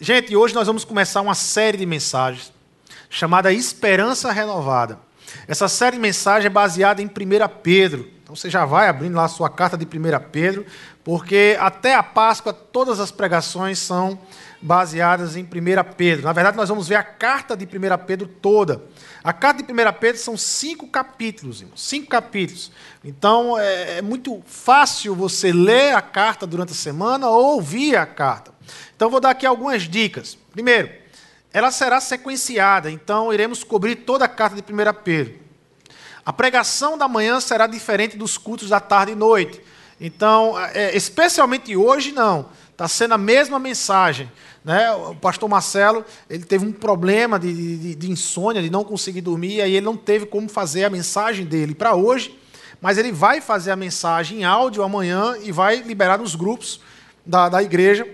Gente, hoje nós vamos começar uma série de mensagens chamada Esperança Renovada. Essa série de mensagens é baseada em 1 Pedro. Então você já vai abrindo lá a sua carta de 1 Pedro, porque até a Páscoa todas as pregações são baseadas em 1 Pedro. Na verdade, nós vamos ver a carta de 1 Pedro toda. A carta de 1 Pedro são cinco capítulos, irmão, cinco capítulos. Então é, é muito fácil você ler a carta durante a semana ou ouvir a carta. Então vou dar aqui algumas dicas. Primeiro, ela será sequenciada, então iremos cobrir toda a carta de 1 Pedro. A pregação da manhã será diferente dos cultos da tarde e noite. Então, é, especialmente hoje, não. Está sendo a mesma mensagem. Né? O pastor Marcelo ele teve um problema de, de, de insônia, de não conseguir dormir, e aí ele não teve como fazer a mensagem dele para hoje, mas ele vai fazer a mensagem em áudio amanhã e vai liberar nos grupos da, da igreja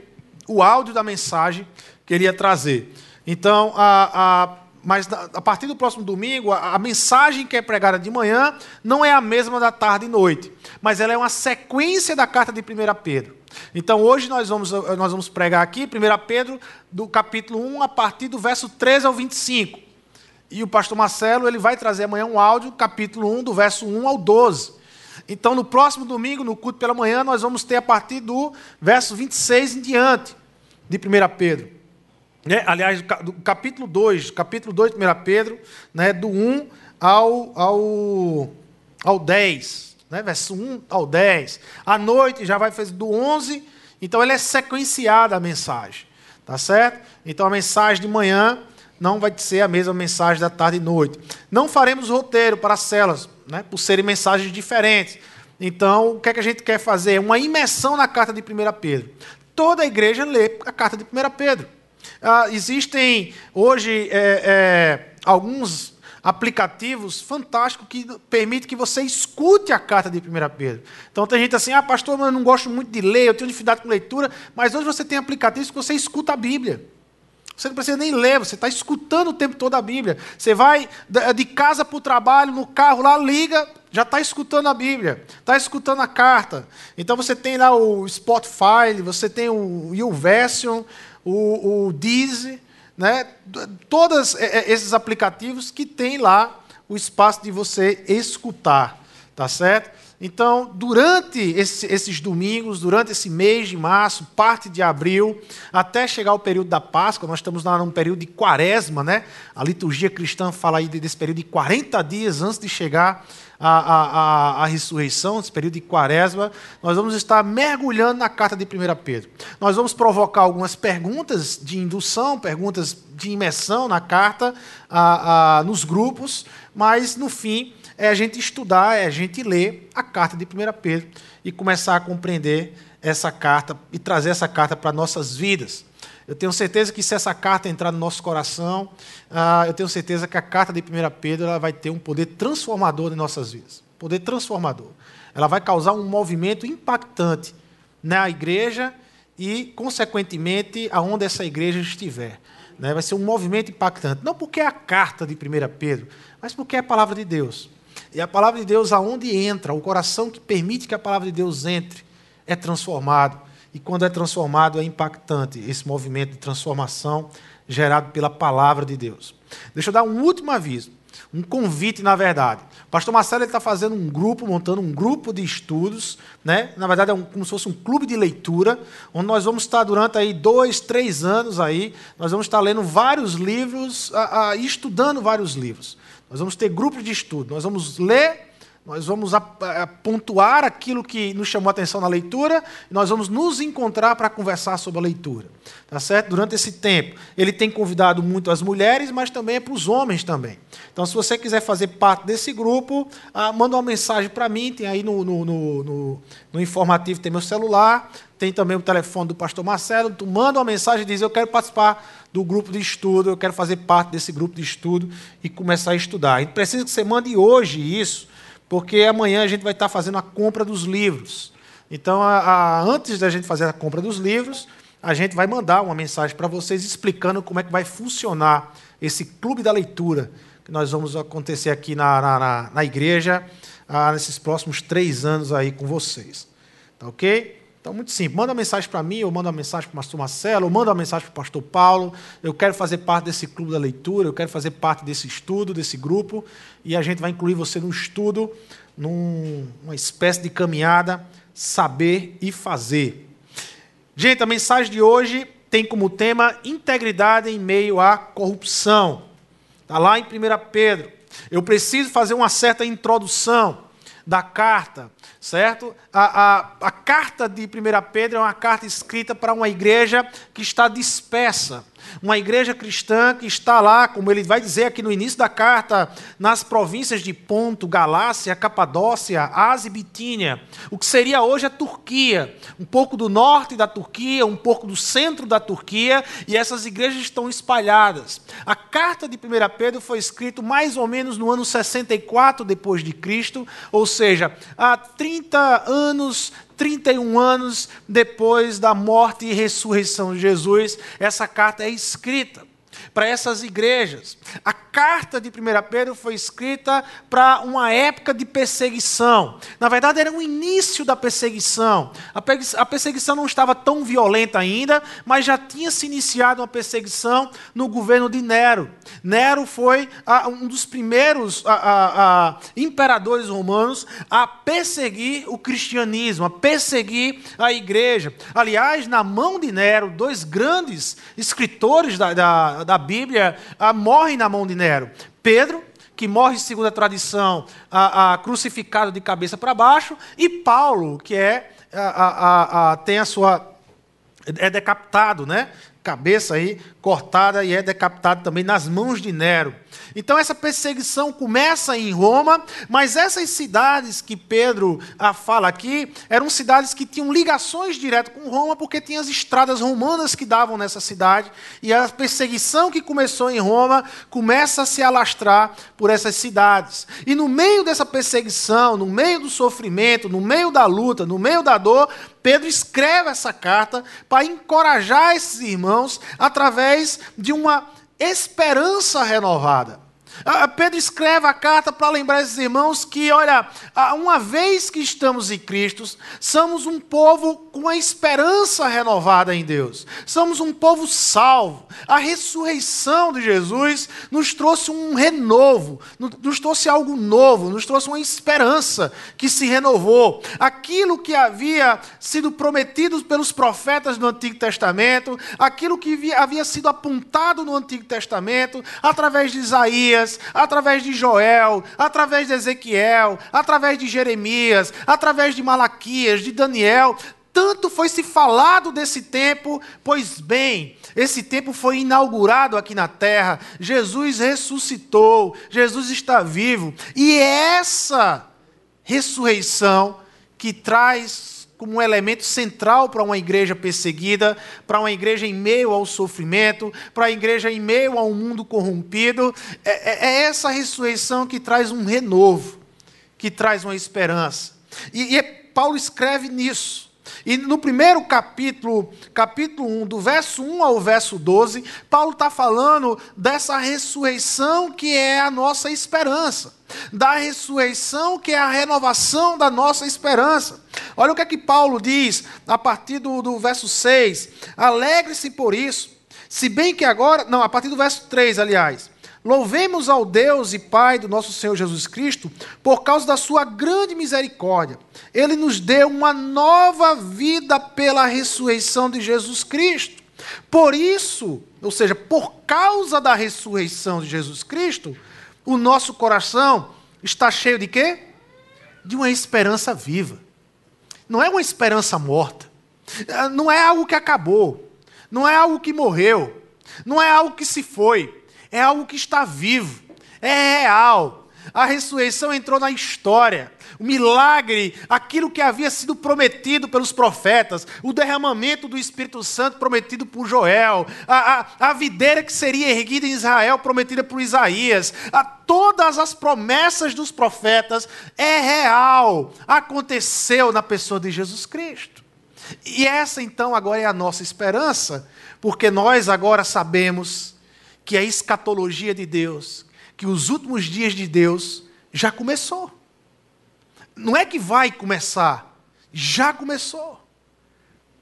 o áudio da mensagem que ele ia trazer. Então, a, a, mas a partir do próximo domingo, a, a, mensagem que é pregada de manhã não é a mesma da tarde e noite, mas ela é uma sequência da carta de 1 Pedro. Então, hoje nós vamos, nós vamos pregar aqui 1 Pedro, do capítulo 1, a partir do verso 13 ao 25. E o pastor Marcelo ele vai trazer amanhã um áudio, capítulo 1, do verso 1 ao 12. Então, no próximo domingo, no culto pela manhã, nós vamos ter a partir do verso 26 em diante, de 1 Pedro. Né? Aliás, do capítulo 2, capítulo 2 de 1 Pedro, né? do 1 ao, ao, ao 10, né? verso 1 ao 10. À noite já vai fazer do 11, então ele é sequenciada a mensagem, tá certo? Então a mensagem de manhã não vai ser a mesma mensagem da tarde e noite. Não faremos roteiro para as celas, né? por serem mensagens diferentes. Então, o que, é que a gente quer fazer? Uma imersão na carta de 1 Pedro. Toda a igreja lê a carta de 1 Pedro. Ah, existem hoje é, é, alguns aplicativos fantásticos que permitem que você escute a carta de 1 Pedro. Então tem gente assim, ah, pastor, eu não gosto muito de ler, eu tenho dificuldade com leitura, mas hoje você tem aplicativos que você escuta a Bíblia. Você não precisa nem ler, você está escutando o tempo todo a Bíblia. Você vai de casa para o trabalho, no carro lá, liga, já está escutando a Bíblia, está escutando a carta. Então você tem lá o Spotify, você tem o YouVersion, o, o Deezer, né? todos é, é, esses aplicativos que tem lá o espaço de você escutar, tá certo? Então, durante esse, esses domingos, durante esse mês de março, parte de abril, até chegar o período da Páscoa, nós estamos num período de quaresma, né? A liturgia cristã fala aí desse período de 40 dias antes de chegar a, a, a, a ressurreição, esse período de quaresma, nós vamos estar mergulhando na carta de 1 Pedro. Nós vamos provocar algumas perguntas de indução, perguntas de imersão na carta, a, a, nos grupos, mas no fim é a gente estudar, é a gente ler a carta de 1 Pedro e começar a compreender essa carta e trazer essa carta para nossas vidas. Eu tenho certeza que se essa carta entrar no nosso coração, ah, eu tenho certeza que a carta de 1 Pedro ela vai ter um poder transformador em nossas vidas. Poder transformador. Ela vai causar um movimento impactante na igreja e, consequentemente, aonde essa igreja estiver. Né? Vai ser um movimento impactante. Não porque é a carta de 1 Pedro, mas porque é a palavra de Deus. E a palavra de Deus, aonde entra, o coração que permite que a palavra de Deus entre, é transformado. E quando é transformado, é impactante esse movimento de transformação gerado pela palavra de Deus. Deixa eu dar um último aviso, um convite, na verdade. O pastor Marcelo está fazendo um grupo, montando um grupo de estudos, né? na verdade é um, como se fosse um clube de leitura, onde nós vamos estar durante aí dois, três anos aí, nós vamos estar lendo vários livros e estudando vários livros. Nós vamos ter grupos de estudo, nós vamos ler nós vamos pontuar aquilo que nos chamou a atenção na leitura, e nós vamos nos encontrar para conversar sobre a leitura. Tá certo? Durante esse tempo, ele tem convidado muito as mulheres, mas também é para os homens também. Então, se você quiser fazer parte desse grupo, ah, manda uma mensagem para mim, tem aí no, no, no, no, informativo, tem meu celular, tem também o telefone do pastor Marcelo, tu manda uma mensagem e diz, eu quero participar do grupo de estudo, eu quero fazer parte desse grupo de estudo e começar a estudar. E precisa que você mande hoje isso, porque amanhã a gente vai estar fazendo a compra dos livros. Então, a, a, antes da gente fazer a compra dos livros, a gente vai mandar uma mensagem para vocês explicando como é que vai funcionar esse clube da leitura que nós vamos acontecer aqui na, na, na igreja ah, nesses próximos três anos aí com vocês. Tá ok? Então, muito simples. Manda uma mensagem para mim, ou manda uma mensagem para o pastor Marcelo, ou manda uma mensagem para o pastor Paulo. Eu quero fazer parte desse clube da leitura, eu quero fazer parte desse estudo, desse grupo, e a gente vai incluir você no estudo, numa espécie de caminhada, saber e fazer. Gente, a mensagem de hoje tem como tema integridade em meio à corrupção. Está lá em 1 Pedro. Eu preciso fazer uma certa introdução da carta, certo? A, a, a carta de 1 Pedro é uma carta escrita para uma igreja que está dispersa uma igreja cristã que está lá, como ele vai dizer aqui no início da carta, nas províncias de Ponto, Galácia, Capadócia, Ásia e Bitínia, o que seria hoje a Turquia, um pouco do norte da Turquia, um pouco do centro da Turquia, e essas igrejas estão espalhadas. A carta de 1 Pedro foi escrita mais ou menos no ano 64 depois de Cristo, ou seja, há 30 anos 31 anos depois da morte e ressurreição de Jesus, essa carta é escrita para essas igrejas. A carta de 1 Pedro foi escrita para uma época de perseguição. Na verdade, era o início da perseguição. A perseguição não estava tão violenta ainda, mas já tinha se iniciado uma perseguição no governo de Nero. Nero foi um dos primeiros imperadores romanos a perseguir o cristianismo, a perseguir a igreja. Aliás, na mão de Nero, dois grandes escritores da, da, da Bíblia morrem na mão de Nero. Pedro, que morre, segundo a tradição, a, a crucificado de cabeça para baixo, e Paulo, que é, a, a, tem a sua. é decapitado, né? Cabeça aí cortada e é decapitado também nas mãos de Nero. Então essa perseguição começa em Roma, mas essas cidades que Pedro ah, fala aqui eram cidades que tinham ligações direto com Roma, porque tinham as estradas romanas que davam nessa cidade, e a perseguição que começou em Roma começa a se alastrar por essas cidades. E no meio dessa perseguição, no meio do sofrimento, no meio da luta, no meio da dor, Pedro escreve essa carta para encorajar esses irmãos através de uma esperança renovada. Ah, Pedro escreve a carta para lembrar esses irmãos que, olha, ah, uma vez que estamos em Cristo, somos um povo com a esperança renovada em Deus. Somos um povo salvo. A ressurreição de Jesus nos trouxe um renovo, nos trouxe algo novo, nos trouxe uma esperança que se renovou. Aquilo que havia sido prometido pelos profetas do Antigo Testamento, aquilo que havia sido apontado no Antigo Testamento, através de Isaías, Isaías, através de Joel, através de Ezequiel, através de Jeremias, através de Malaquias, de Daniel. Tanto foi se falado desse tempo, pois bem, esse tempo foi inaugurado aqui na terra. Jesus ressuscitou, Jesus está vivo. E essa ressurreição que traz como um elemento central para uma igreja perseguida, para uma igreja em meio ao sofrimento, para a igreja em meio a um mundo corrompido. É, é, é essa ressurreição que traz um renovo, que traz uma esperança. E, e Paulo escreve nisso. E no primeiro capítulo, capítulo 1, do verso 1 ao verso 12, Paulo está falando dessa ressurreição que é a nossa esperança. Da ressurreição que é a renovação da nossa esperança. Olha o que é que Paulo diz a partir do, do verso 6. Alegre-se por isso, se bem que agora. Não, a partir do verso 3, aliás. Louvemos ao Deus e Pai do nosso Senhor Jesus Cristo por causa da sua grande misericórdia. Ele nos deu uma nova vida pela ressurreição de Jesus Cristo. Por isso, ou seja, por causa da ressurreição de Jesus Cristo, o nosso coração está cheio de quê? De uma esperança viva. Não é uma esperança morta. Não é algo que acabou. Não é algo que morreu. Não é algo que se foi é algo que está vivo, é real. A ressurreição entrou na história. O milagre, aquilo que havia sido prometido pelos profetas, o derramamento do Espírito Santo prometido por Joel, a, a, a videira que seria erguida em Israel prometida por Isaías, a, todas as promessas dos profetas é real, aconteceu na pessoa de Jesus Cristo. E essa então agora é a nossa esperança, porque nós agora sabemos que a escatologia de Deus, que os últimos dias de Deus já começou. Não é que vai começar, já começou.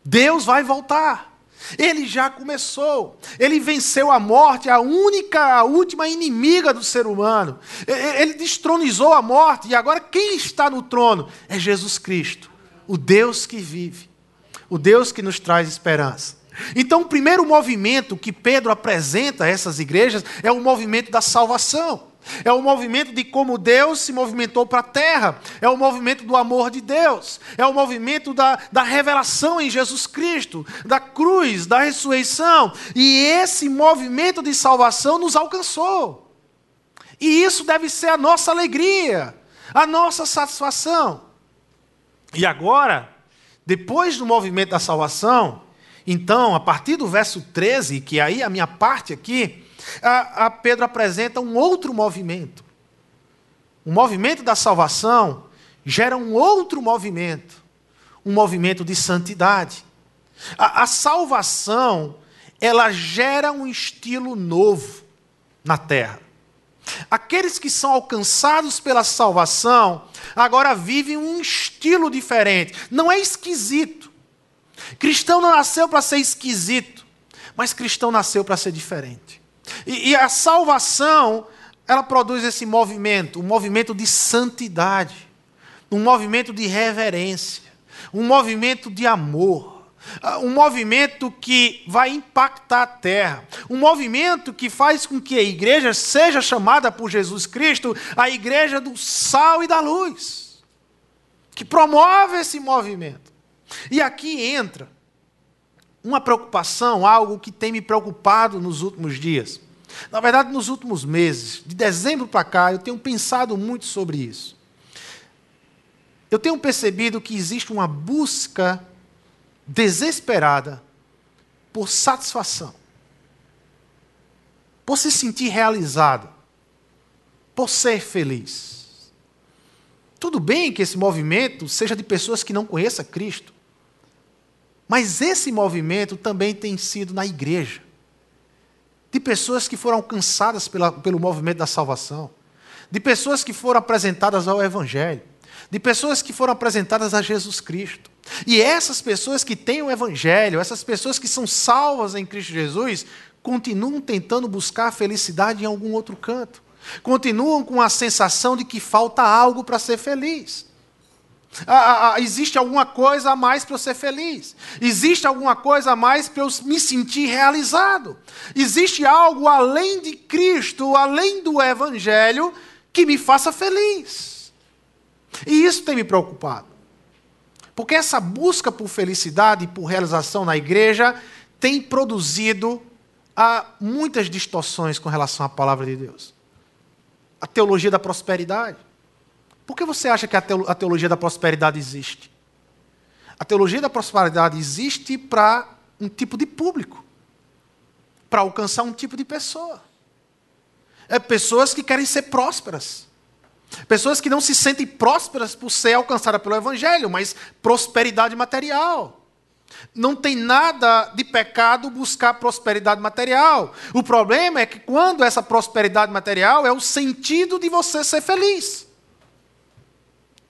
Deus vai voltar. Ele já começou. Ele venceu a morte, a única, a última inimiga do ser humano. Ele destronizou a morte e agora quem está no trono é Jesus Cristo, o Deus que vive, o Deus que nos traz esperança. Então, o primeiro movimento que Pedro apresenta a essas igrejas é o movimento da salvação. É o movimento de como Deus se movimentou para a terra. É o movimento do amor de Deus. É o movimento da, da revelação em Jesus Cristo, da cruz, da ressurreição. E esse movimento de salvação nos alcançou. E isso deve ser a nossa alegria, a nossa satisfação. E agora, depois do movimento da salvação, então, a partir do verso 13, que aí é a minha parte aqui, a, a Pedro apresenta um outro movimento. O movimento da salvação gera um outro movimento, um movimento de santidade. A, a salvação, ela gera um estilo novo na terra. Aqueles que são alcançados pela salvação agora vivem um estilo diferente. Não é esquisito. Cristão não nasceu para ser esquisito, mas cristão nasceu para ser diferente. E, e, a salvação, ela produz esse movimento, um movimento de santidade, um movimento de reverência, um movimento de amor, um movimento que vai impactar a terra, um movimento que faz com que a igreja seja chamada por Jesus Cristo a igreja do sal e da luz, que promove esse movimento. E aqui entra uma preocupação, algo que tem me preocupado nos últimos dias. Na verdade, nos últimos meses, de dezembro para cá, eu tenho pensado muito sobre isso. Eu tenho percebido que existe uma busca desesperada por satisfação, por se sentir realizado, por ser feliz. Tudo bem que esse movimento seja de pessoas que não conheçam Cristo. Mas esse movimento também tem sido na igreja. De pessoas que foram alcançadas pela, pelo movimento da salvação. De pessoas que foram apresentadas ao Evangelho. De pessoas que foram apresentadas a Jesus Cristo. E essas pessoas que têm o Evangelho, essas pessoas que são salvas em Cristo Jesus, continuam tentando buscar a felicidade em algum outro canto. Continuam com a sensação de que falta algo para ser feliz. Ah, ah, ah, existe alguma coisa a mais para eu ser feliz. Existe alguma coisa a mais para eu me sentir realizado. Existe algo além de Cristo, além do Evangelho, que me faça feliz. E isso tem me preocupado. Porque essa busca por felicidade e por realização na igreja tem produzido ah, muitas distorções com relação à palavra de Deus. A teologia da prosperidade por que você acha que a teologia da prosperidade existe? A teologia da prosperidade existe para um tipo de público, para alcançar um tipo de pessoa. É pessoas que querem ser prósperas. Pessoas que não se sentem prósperas por ser alcançadas pelo Evangelho, mas prosperidade material. Não tem nada de pecado buscar prosperidade material. O problema é que quando essa prosperidade material é o sentido de você ser feliz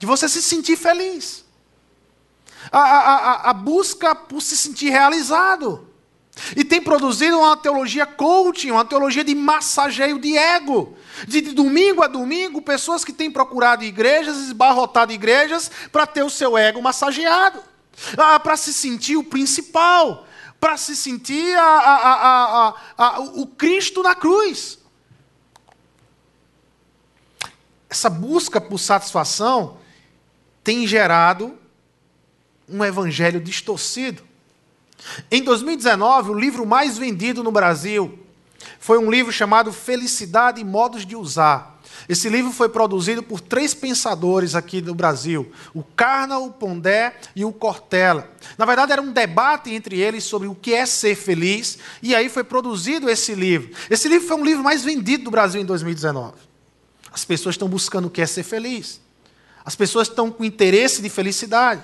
de você se sentir feliz. A, a, a, busca por se sentir realizado. E tem produzido uma teologia coaching, uma teologia de massageio de ego. De, de domingo a domingo, pessoas que têm procurado igrejas, esbarrotado igrejas, para ter o seu ego massageado. Ah, para se sentir o principal. Para se sentir a, o Cristo na cruz. Essa busca por satisfação tem gerado um evangelho distorcido. Em 2019, o livro mais vendido no Brasil foi um livro chamado Felicidade e Modos de Usar. Esse livro foi produzido por três pensadores aqui do Brasil: o Carna, o Pondé e o Cortella. Na verdade, era um debate entre eles sobre o que é ser feliz, e aí foi produzido esse livro. Esse livro foi um livro mais vendido do Brasil em 2019. As pessoas estão buscando o que é ser feliz. As pessoas estão com interesse de felicidade.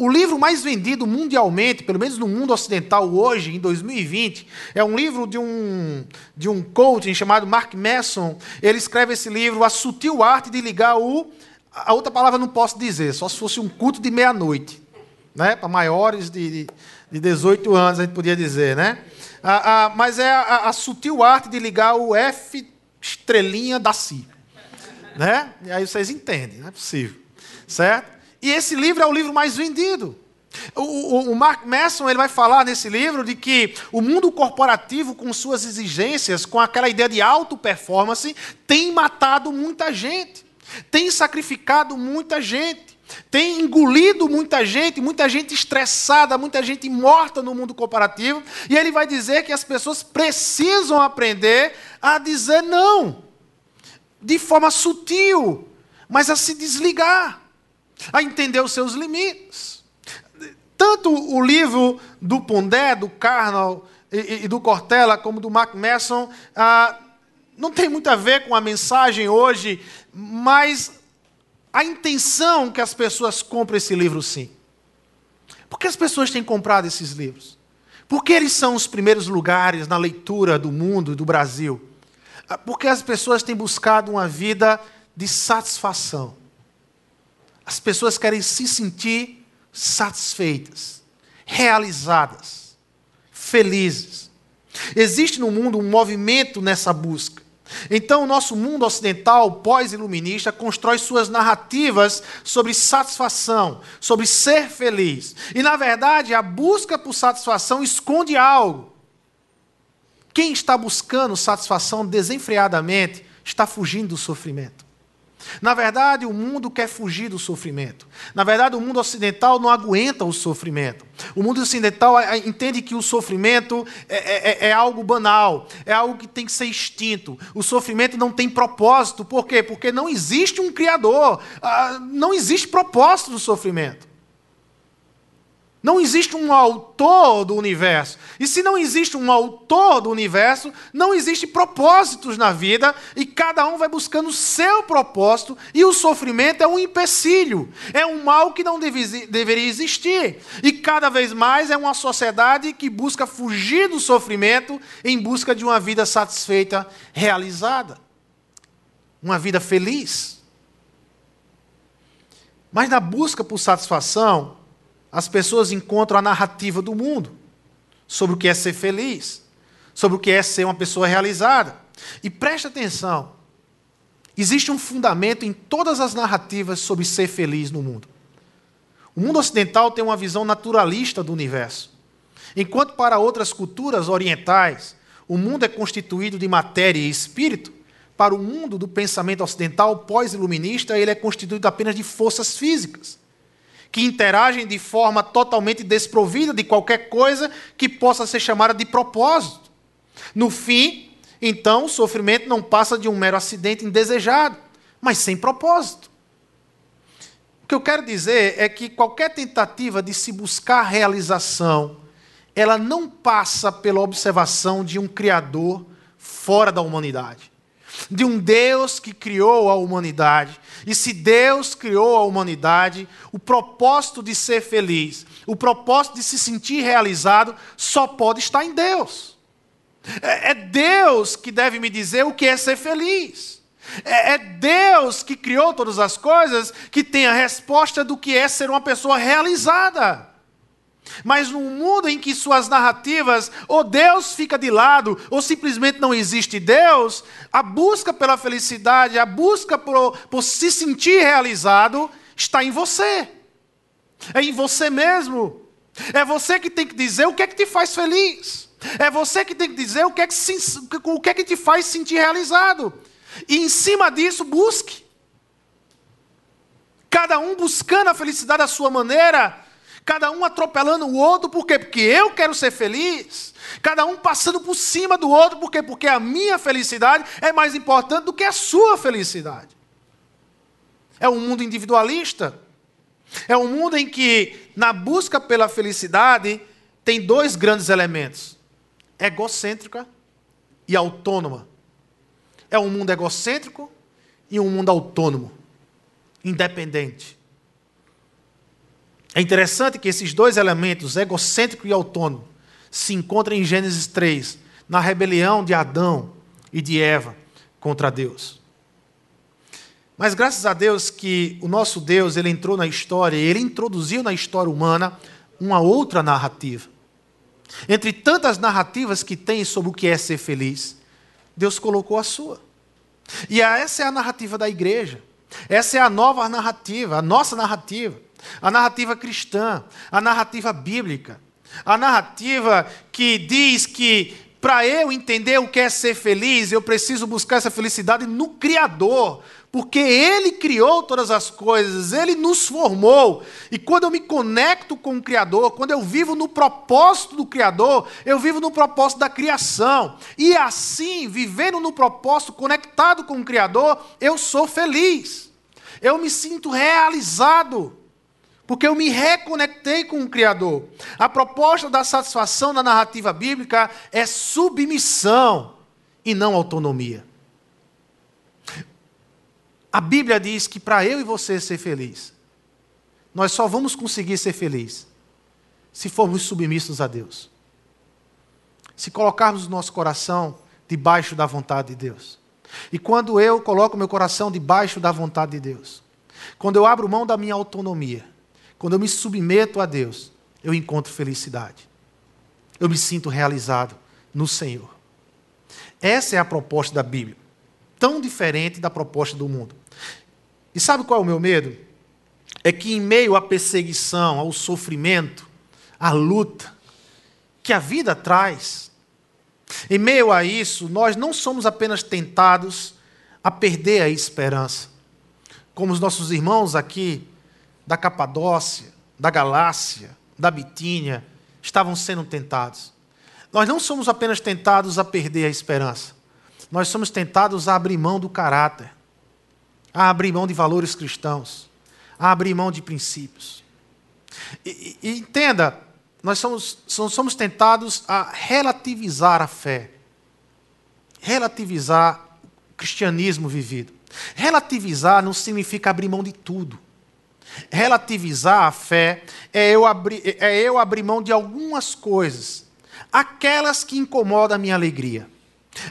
O livro mais vendido mundialmente, pelo menos no mundo ocidental hoje, em 2020, é um livro de um, de um coaching chamado Mark Manson. Ele escreve esse livro, A Sutil Arte de Ligar o. A outra palavra não posso dizer, só se fosse um culto de meia-noite. né? para maiores de, de 18 anos, a gente podia dizer. Né? Mas é a, a, sutil arte de ligar o F estrelinha da Si. Né? E aí vocês entendem, não é possível. Certo? E esse livro é o livro mais vendido. O, o, o, Mark Manson ele vai falar nesse livro de que o mundo corporativo, com suas exigências, com aquela ideia de alto performance, tem matado muita gente, tem sacrificado muita gente, tem engolido muita gente, muita gente estressada, muita gente morta no mundo corporativo. E ele vai dizer que as pessoas precisam aprender a dizer não, de forma sutil, mas a se desligar, a entender os seus limites. Tanto o livro do Pondé, do Carnal e, e do Cortella, como do Mark Messon, ah, não tem muito a ver com a mensagem hoje, mas a intenção que as pessoas compram esse livro, sim. Por que as pessoas têm comprado esses livros? Porque eles são os primeiros lugares na leitura do mundo, do Brasil. Ah, porque as pessoas têm buscado uma vida de satisfação. As pessoas querem se sentir satisfeitas, realizadas, felizes. Existe no mundo um movimento nessa busca. Então, o nosso mundo ocidental, pós-iluminista, constrói suas narrativas sobre satisfação, sobre ser feliz. E, na verdade, a busca por satisfação esconde algo. Quem está buscando satisfação desenfreadamente está fugindo do sofrimento. Na verdade, o mundo quer fugir do sofrimento. Na verdade, o mundo ocidental não aguenta o sofrimento. O mundo ocidental é, é, entende que o sofrimento é, é, é, é, algo banal, é algo que tem que ser extinto. O sofrimento não tem propósito. Por quê? Porque não existe um Criador. Ah, não existe propósito do sofrimento. Não existe um autor do universo. E se não existe um autor do universo, não existe propósitos na vida e cada um vai buscando o seu propósito e o sofrimento é um empecilho, é um mal que não deve, deveria existir. E cada vez mais é uma sociedade que busca fugir do sofrimento em busca de uma vida satisfeita, realizada. Uma vida feliz. Mas na busca por satisfação, as pessoas encontram a narrativa do mundo sobre o que é ser feliz, sobre o que é ser uma pessoa realizada. E preste atenção: existe um fundamento em todas as narrativas sobre ser feliz no mundo. O mundo ocidental tem uma visão naturalista do universo, enquanto para outras culturas orientais o mundo é constituído de matéria e espírito. Para o mundo do pensamento ocidental pós-iluminista, ele é constituído apenas de forças físicas que interagem de forma totalmente desprovida de qualquer coisa que possa ser chamada de propósito. No fim, então, o sofrimento não passa de um mero acidente indesejado, mas sem propósito. O que eu quero dizer é que qualquer tentativa de se buscar realização, ela não passa pela observação de um Criador fora da humanidade de um Deus que criou a humanidade. E se Deus criou a humanidade, o propósito de ser feliz, o propósito de se sentir realizado, só pode estar em Deus. É, é Deus que deve me dizer o que é ser feliz. É, é Deus que criou todas as coisas que tem a resposta do que é ser uma pessoa realizada. Mas num mundo em que suas narrativas, ou Deus fica de lado, ou simplesmente não existe Deus, a busca pela felicidade, a busca por, por se sentir realizado, está em você. É em você mesmo. É você que tem que dizer o que é que te faz feliz. É você que tem que dizer o que é que, se, o que, é que te faz sentir realizado. E em cima disso, busque. Cada um buscando a felicidade à sua maneira cada um atropelando o outro, por quê? Porque eu quero ser feliz. Cada um passando por cima do outro, por quê? Porque a minha felicidade é mais importante do que a sua felicidade. É um mundo individualista. É um mundo em que, na busca pela felicidade, tem dois grandes elementos: egocêntrica e autônoma. É um mundo egocêntrico e um mundo autônomo, independente. É interessante que esses dois elementos, egocêntrico e autônomo, se encontram em Gênesis 3, na rebelião de Adão e de Eva contra Deus. Mas graças a Deus que o nosso Deus, ele entrou na história, ele introduziu na história humana uma outra narrativa. Entre tantas narrativas que tem sobre o que é ser feliz, Deus colocou a sua. E essa é a narrativa da igreja. Essa é a nova narrativa, a nossa narrativa, a narrativa cristã, a narrativa bíblica, a narrativa que diz que para eu entender o que é ser feliz, eu preciso buscar essa felicidade no Criador, porque Ele criou todas as coisas, Ele nos formou. E quando eu me conecto com o Criador, quando eu vivo no propósito do Criador, eu vivo no propósito da criação. E assim, vivendo no propósito, conectado com o Criador, eu sou feliz. Eu me sinto realizado. Porque eu me reconectei com o Criador. A proposta da satisfação na narrativa bíblica é submissão e não autonomia. A Bíblia diz que para eu e você ser feliz, nós só vamos conseguir ser felizes se formos submissos a Deus. Se colocarmos o nosso coração debaixo da vontade de Deus. E quando eu coloco meu coração debaixo da vontade de Deus, quando eu abro mão da minha autonomia, quando eu me submeto a Deus, eu encontro felicidade. Eu me sinto realizado no Senhor. Essa é a proposta da Bíblia tão diferente da proposta do mundo. E sabe qual é o meu medo? É que em meio à perseguição, ao sofrimento, à luta que a vida traz, em meio a isso, nós não somos apenas tentados a perder a esperança, como os nossos irmãos aqui da Capadócia, da Galácia, da Bitínia estavam sendo tentados. Nós não somos apenas tentados a perder a esperança, nós somos tentados a abrir mão do caráter, a abrir mão de valores cristãos, a abrir mão de princípios. E, e entenda, nós somos, somos tentados a relativizar a fé, relativizar o cristianismo vivido. Relativizar não significa abrir mão de tudo. Relativizar a fé é eu abrir, é eu abrir mão de algumas coisas, aquelas que incomodam a minha alegria.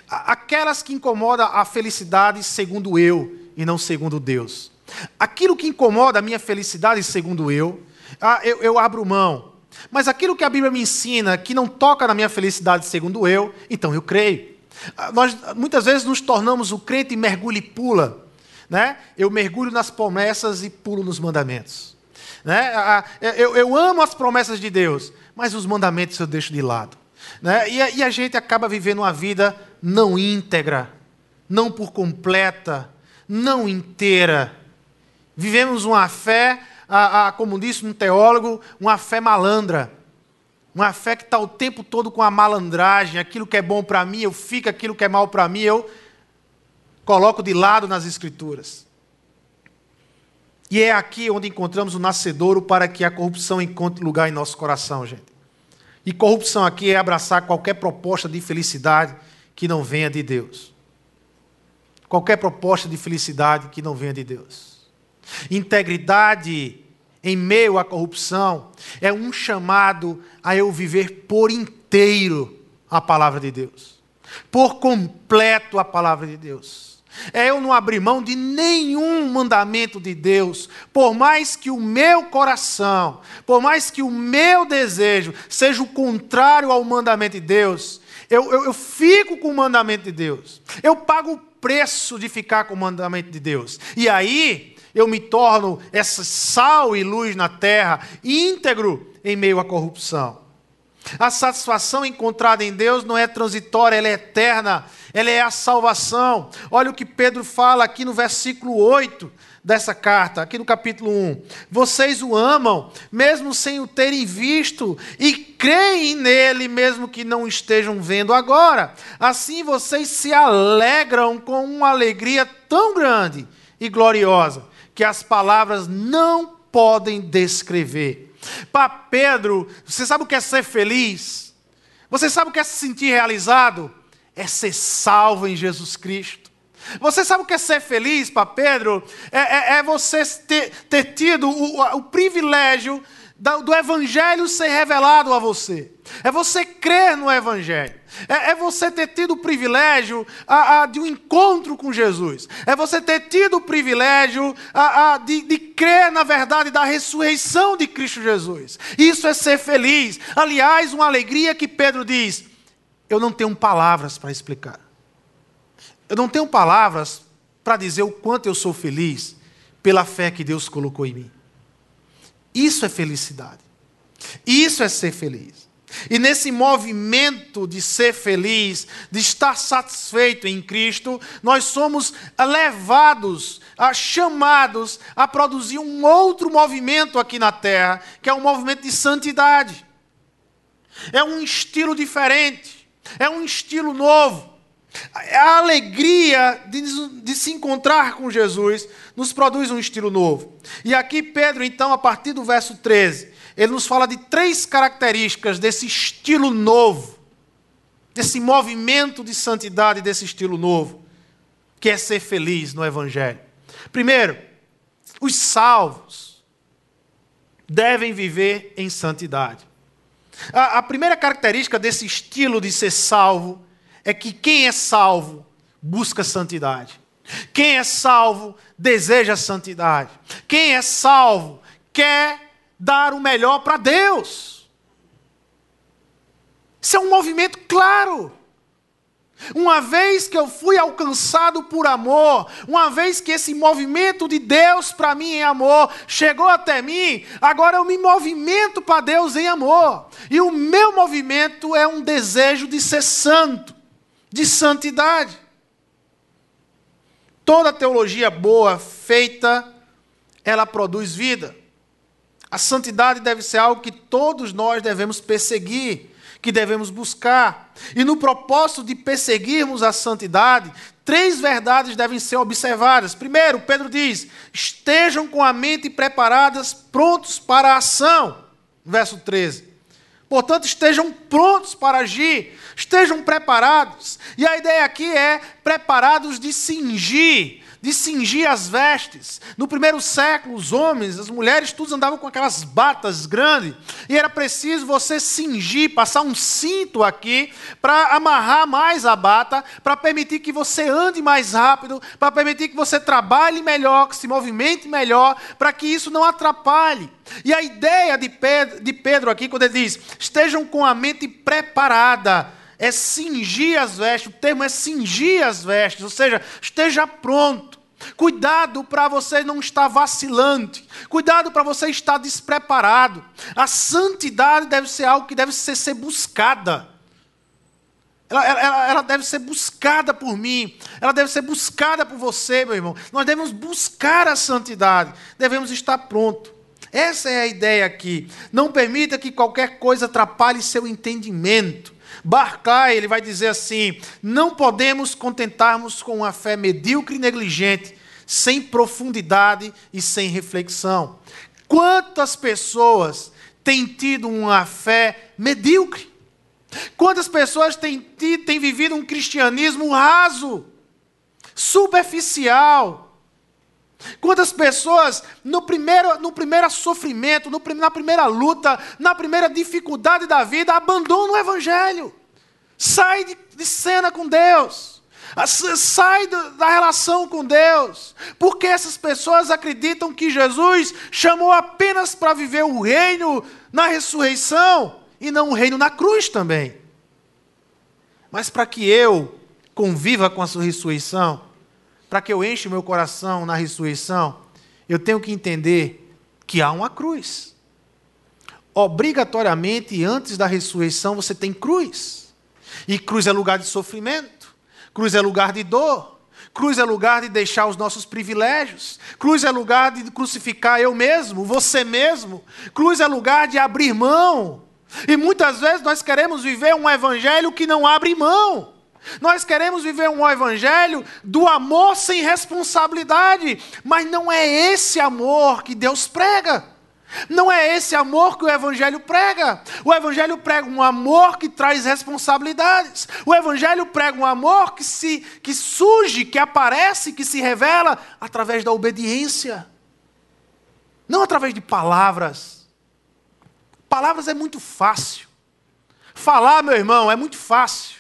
Aquelas que incomodam a felicidade segundo eu e não segundo Deus. Aquilo que incomoda a minha felicidade segundo eu, ah, eu, eu abro mão. Mas aquilo que a Bíblia me ensina, que não toca na minha felicidade segundo eu, então eu creio. Ah, nós muitas vezes nos tornamos o crente mergulha e pula. Né? Eu mergulho nas promessas e pulo nos mandamentos. Né? Eu, amo as promessas de Deus, mas os mandamentos eu deixo de lado. Né? E, a, gente acaba vivendo uma vida não íntegra, não por completa, não inteira. Vivemos uma fé, como disse um teólogo, uma fé malandra. Uma fé que está o tempo todo com a malandragem, aquilo que é bom para mim, eu fico, aquilo que é mal para mim, eu coloco de lado nas Escrituras. E é aqui onde encontramos o nascedouro para que a corrupção encontre lugar em nosso coração, gente. E corrupção aqui é abraçar qualquer proposta de felicidade que não venha de Deus. Qualquer proposta de felicidade que não venha de Deus. Integridade em meio à corrupção é um chamado a eu viver por inteiro a palavra de Deus. Por completo a palavra de Deus. É eu não abrir mão de nenhum mandamento de Deus, por mais que o meu coração, por mais que o meu desejo seja o contrário ao mandamento de Deus, eu, eu, eu fico com o mandamento de Deus. Eu pago o preço de ficar com o mandamento de Deus. E aí eu me torno essa sal e luz na terra, íntegro em meio à corrupção. A satisfação encontrada em Deus não é transitória, ela é eterna, ela é a salvação. Olha o que Pedro fala aqui no versículo 8 dessa carta, aqui no capítulo 1. Vocês o amam, mesmo sem o terem visto, e creem nele, mesmo que não estejam vendo agora. Assim vocês se alegram com uma alegria tão grande e gloriosa, que as palavras não podem descrever. Para Pedro, você sabe o que é ser feliz? Você sabe o que é se sentir realizado? É ser salvo em Jesus Cristo. Você sabe o que é ser feliz para Pedro? É, é, é, você ter, ter tido o, o privilégio do Evangelho ser revelado a você. É você crer no Evangelho. É, é você ter tido o privilégio de um encontro com Jesus. É você ter tido o privilégio de crer na verdade da ressurreição de Cristo Jesus. Isso é ser feliz. Aliás, uma alegria que Pedro diz: Eu não tenho palavras para explicar. Eu não tenho palavras para dizer o quanto eu sou feliz pela fé que Deus colocou em mim. Isso é felicidade. Isso é ser feliz. E nesse movimento de ser feliz, de estar satisfeito em Cristo, nós somos levados, chamados a produzir um outro movimento aqui na terra, que é um movimento de santidade. É um estilo diferente, é um estilo novo. A alegria de, de, se encontrar com Jesus nos produz um estilo novo. E aqui Pedro, então, a partir do verso 13, ele nos fala de três características desse estilo novo, desse movimento de santidade, desse estilo novo, que é ser feliz no Evangelho. Primeiro, os salvos devem viver em santidade. A, a primeira característica desse estilo de ser salvo é que quem é salvo busca santidade. Quem é salvo deseja santidade. Quem é salvo quer dar o melhor para Deus. Isso é um movimento claro. Uma vez que eu fui alcançado por amor, uma vez que esse movimento de Deus para mim em amor chegou até mim, agora eu me movimento para Deus em amor. E o meu movimento é um desejo de ser santo de santidade. Toda teologia boa feita, ela produz vida. A santidade deve ser algo que todos nós devemos perseguir, que devemos buscar. E no propósito de perseguirmos a santidade, três verdades devem ser observadas. Primeiro, Pedro diz: estejam com a mente preparadas, prontos para a ação. Verso 13. Portanto, estejam prontos para agir, estejam preparados. E a ideia aqui é preparados de cingir, de cingir as vestes. No primeiro século, os homens, as mulheres, todos andavam com aquelas batas grandes, e era preciso você cingir, passar um cinto aqui, para amarrar mais a bata, para permitir que você ande mais rápido, para permitir que você trabalhe melhor, que se movimente melhor, para que isso não atrapalhe. E a ideia de Pedro, de Pedro aqui, quando ele diz: estejam com a mente preparada, é cingir as vestes, o termo é cingir as vestes, ou seja, esteja pronto. Cuidado para você não estar vacilante. Cuidado para você estar despreparado. A santidade deve ser algo que deve ser, ser buscada. Ela, ela, ela, deve ser buscada por mim. Ela deve ser buscada por você, meu irmão. Nós devemos buscar a santidade. Devemos estar pronto. Essa é a ideia aqui. Não permita que qualquer coisa atrapalhe seu entendimento. Barclay, ele vai dizer assim: não podemos contentarmos com uma fé medíocre e negligente, sem profundidade e sem reflexão. Quantas pessoas têm tido uma fé medíocre? Quantas pessoas têm, têm vivido um cristianismo raso, superficial? Quantas pessoas, no primeiro, no primeiro sofrimento, no, na primeira luta, na primeira dificuldade da vida, abandonam o Evangelho, sai de, de cena com Deus, sai da relação com Deus, porque essas pessoas acreditam que Jesus chamou apenas para viver o reino na ressurreição e não o reino na cruz também. Mas para que eu conviva com a sua ressurreição, para que eu enche meu coração na ressurreição, eu tenho que entender que há uma cruz. Obrigatoriamente, antes da ressurreição, você tem cruz. E cruz é lugar de sofrimento, cruz é lugar de dor, cruz é lugar de deixar os nossos privilégios, cruz é lugar de crucificar eu mesmo, você mesmo, cruz é lugar de abrir mão. E muitas vezes nós queremos viver um evangelho que não abre mão. Nós queremos viver um evangelho do amor sem responsabilidade, mas não é esse amor que Deus prega. Não é esse amor que o Evangelho prega. O Evangelho prega um amor que traz responsabilidades. O Evangelho prega um amor que, se, que surge, que aparece, que se revela através da obediência. Não através de palavras, Palavras é muito fácil. Falar, meu irmão, é muito fácil.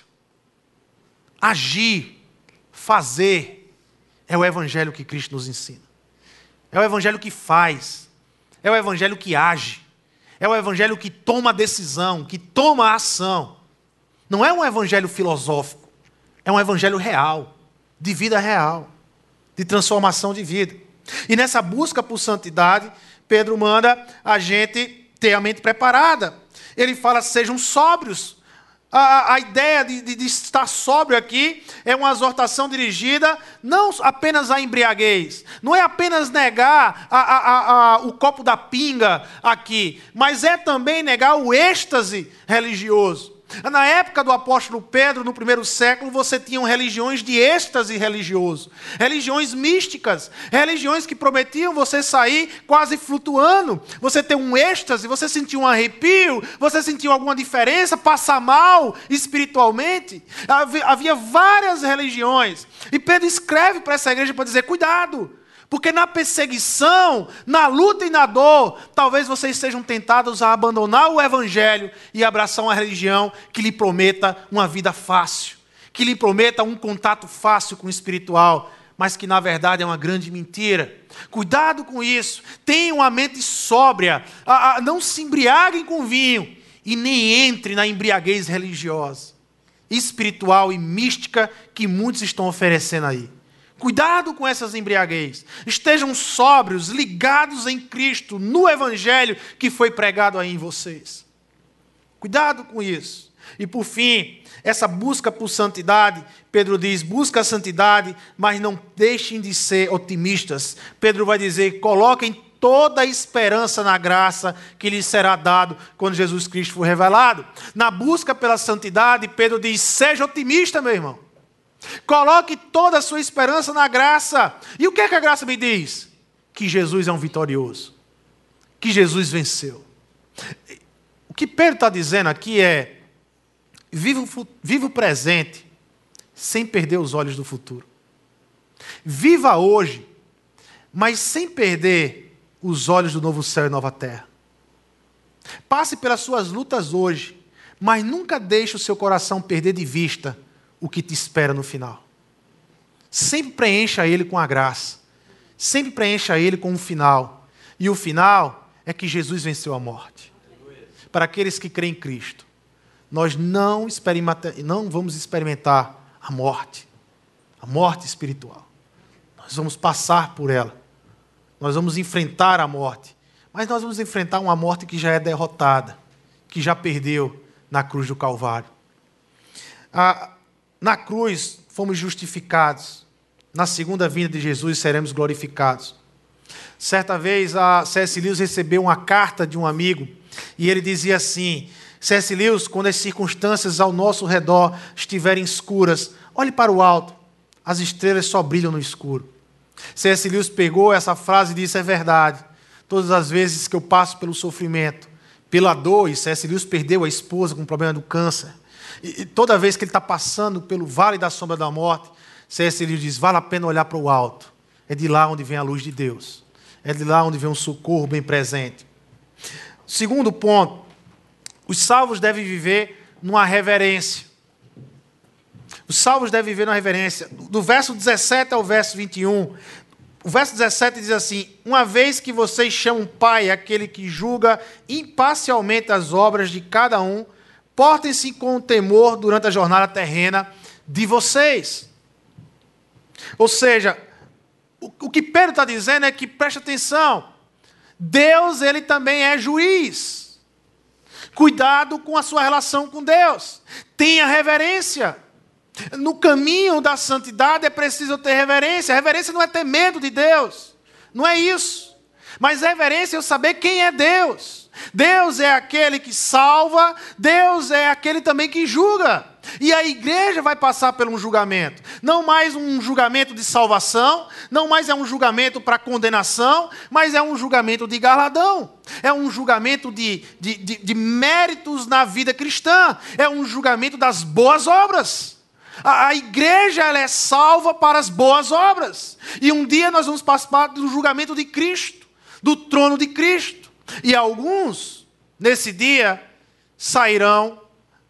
Agir, fazer, é o evangelho que Cristo nos ensina. É o evangelho que faz. É o evangelho que age. É o evangelho que toma decisão, que toma ação. Não é um evangelho filosófico. É um evangelho real, de vida real, de transformação de vida. E nessa busca por santidade, Pedro manda a gente ter a mente preparada. Ele fala: sejam sóbrios. A, a ideia de, de, de, estar sóbrio aqui é uma exortação dirigida não apenas à embriaguez, não é apenas negar a, a, o copo da pinga aqui, mas é também negar o êxtase religioso. Na época do apóstolo Pedro, no primeiro século, você tinha religiões de êxtase religioso, religiões místicas, religiões que prometiam você sair quase flutuando, você ter um êxtase, você sentir um arrepio, você sentir alguma diferença, passar mal espiritualmente. Havia várias religiões. E Pedro escreve para essa igreja para dizer: cuidado. Porque na perseguição, na luta e na dor, talvez vocês sejam tentados a abandonar o evangelho e abraçar uma religião que lhe prometa uma vida fácil, que lhe prometa um contato fácil com o espiritual, mas que na verdade é uma grande mentira. Cuidado com isso. Tenham a mente sóbria. Não se embriaguem com vinho e nem entre na embriaguez religiosa, espiritual e mística que muitos estão oferecendo aí. Cuidado com essas embriaguez. Estejam sóbrios, ligados em Cristo, no Evangelho que foi pregado aí em vocês. Cuidado com isso. E por fim, essa busca por santidade, Pedro diz: busca a santidade, mas não deixem de ser otimistas. Pedro vai dizer: coloquem toda a esperança na graça que lhes será dado quando Jesus Cristo for revelado. Na busca pela santidade, Pedro diz: seja otimista, meu irmão. Coloque toda a sua esperança na graça. E o que é que a graça me diz? Que Jesus é um vitorioso. Que Jesus venceu. O que Pedro está dizendo aqui é: viva, viva o presente sem perder os olhos do futuro. Viva hoje, mas sem perder os olhos do novo céu e nova terra. Passe pelas suas lutas hoje, mas nunca deixe o seu coração perder de vista o que te espera no final. Sempre preencha ele com a graça. Sempre preencha ele com um final. E o final é que Jesus venceu a morte. Para aqueles que creem em Cristo, nós não, não vamos experimentar a morte, a morte espiritual. Nós vamos passar por ela. Nós vamos enfrentar a morte. Mas nós vamos enfrentar uma morte que já é derrotada, que já perdeu na cruz do Calvário. A, na cruz fomos justificados. Na segunda vinda de Jesus seremos glorificados. Certa vez a C.S. Lewis recebeu uma carta de um amigo e ele dizia assim: C.S. Lewis, quando as circunstâncias ao nosso redor estiverem escuras, olhe para o alto, as estrelas só brilham no escuro. C.S. Lewis pegou essa frase e disse: É verdade. Todas as vezes que eu passo pelo sofrimento, pela dor, e C.S. Lewis perdeu a esposa com problema do câncer, e, toda vez que ele está passando pelo vale da sombra da morte, C.S. Lewis diz: vale a pena olhar para o alto. É de lá onde vem a luz de Deus. É de lá onde vem um socorro bem presente. Segundo ponto, os salvos devem viver numa reverência. Os salvos devem viver numa reverência. Do verso 17 ao verso 21, o verso 17 diz assim: Uma vez que vocês chamam Pai aquele que julga imparcialmente as obras de cada um, Portem-se com temor durante a jornada terrena de vocês. Ou seja, o, que Pedro está dizendo é que preste atenção. Deus, ele também é juiz. Cuidado com a sua relação com Deus. Tenha reverência. No caminho da santidade é preciso ter reverência. reverência não é ter medo de Deus. Não é isso. Mas reverência é eu saber quem é Deus. Deus é aquele que salva, Deus é aquele também que julga. E a igreja vai passar por um julgamento. Não mais um julgamento de salvação, não mais é um julgamento para condenação, mas é um julgamento de galadão. É um julgamento de, de, de, de méritos na vida cristã. É um julgamento das boas obras. A, igreja ela é salva para as boas obras. E um dia nós vamos participar do julgamento de Cristo, do trono de Cristo. E alguns Nesse dia sairão,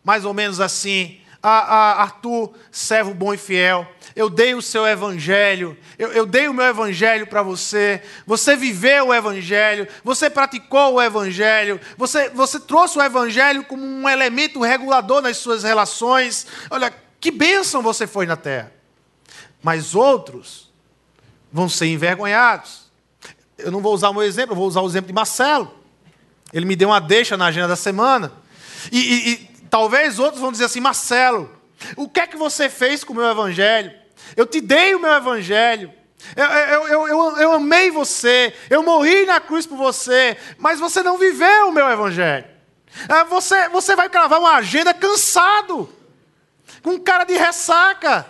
mais ou menos assim, a, a Arthur, servo bom e fiel, eu dei o seu evangelho, eu, eu dei o meu evangelho para você, você viveu o evangelho, você praticou o evangelho, você, você trouxe o evangelho como um elemento regulador nas suas relações. Olha, que bênção você foi na terra. Mas outros vão ser envergonhados. Eu não vou usar o meu exemplo, eu vou usar o exemplo de Marcelo. Ele me deu uma deixa na agenda da semana. E, e, e talvez outros vão dizer assim: Marcelo, o que é que você fez com o meu evangelho? Eu te dei o meu evangelho. Eu, eu, eu, eu, eu amei você. Eu morri na cruz por você. Mas você não viveu o meu evangelho. É, você, você vai cravar uma agenda cansado, com cara de ressaca.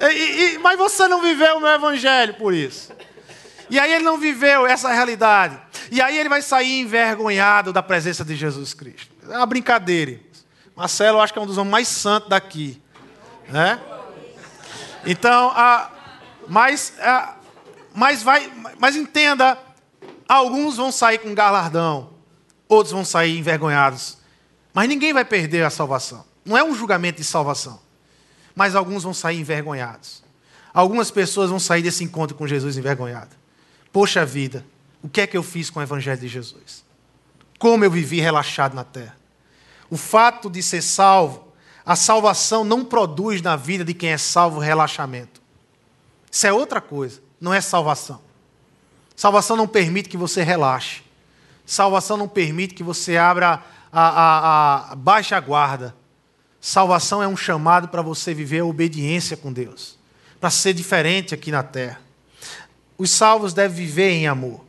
E, e, mas você não viveu o meu evangelho por isso. E aí ele não viveu essa realidade. E aí ele vai sair envergonhado da presença de Jesus Cristo. É uma brincadeira. Marcelo, eu acho que é um dos homens mais santos daqui. Né? Então, a, mas, a, mas, vai, mas entenda, alguns vão sair com galardão, outros vão sair envergonhados. Mas ninguém vai perder a salvação. Não é um julgamento de salvação. Mas alguns vão sair envergonhados. Algumas pessoas vão sair desse encontro com Jesus envergonhadas. Poxa vida, o que é que eu fiz com o Evangelho de Jesus? Como eu vivi relaxado na terra? O fato de ser salvo a salvação não produz na vida de quem é salvo relaxamento. Isso é outra coisa, não é salvação. Salvação não permite que você relaxe. Salvação não permite que você abra a, a, a baixa guarda. Salvação é um chamado para você viver a obediência com Deus, para ser diferente aqui na terra. Os salvos devem viver em amor.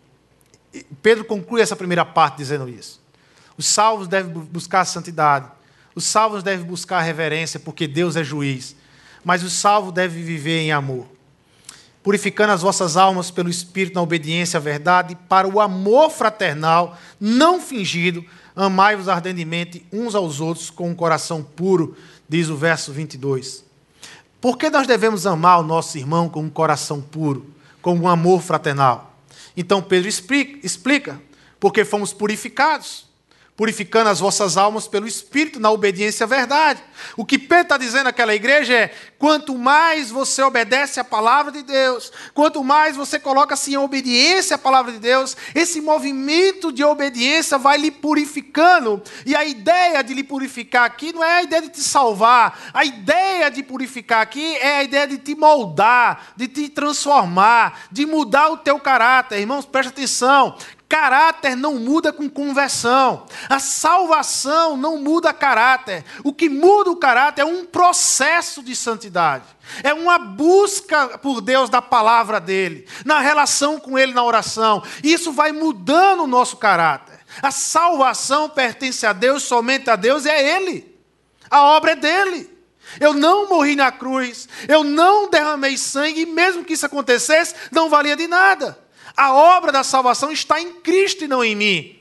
Pedro conclui essa primeira parte dizendo isso. Os salvos devem buscar santidade. Os salvos devem buscar reverência, porque Deus é juiz. Mas os salvos devem viver em amor. Purificando as vossas almas pelo Espírito na obediência à verdade, para o amor fraternal, não fingido, amai-vos ardentemente uns aos outros com um coração puro, diz o verso 22. Por que nós devemos amar o nosso irmão com um coração puro, com um amor fraternal? Então Pedro explica, explica porque fomos purificados purificando as vossas almas pelo Espírito, na obediência à verdade. O que Pedro está dizendo àquela igreja é: quanto mais você obedece à palavra de Deus, quanto mais você coloca-se em obediência à palavra de Deus, esse movimento de obediência vai lhe purificando. E a ideia de lhe purificar aqui não é a ideia de te salvar, a ideia de purificar aqui é a ideia de te moldar, de te transformar, de mudar o teu caráter. Irmãos, preste atenção. Caráter não muda com conversão. A salvação não muda caráter. O que muda o caráter é um processo de santidade. É uma busca por Deus da palavra dele, na relação com ele na oração. Isso vai mudando o nosso caráter. A salvação pertence a Deus, somente a Deus, é ele. A obra é dele. Eu não morri na cruz, eu não derramei sangue, e mesmo que isso acontecesse, não valia de nada. A obra da salvação está em Cristo e não em mim.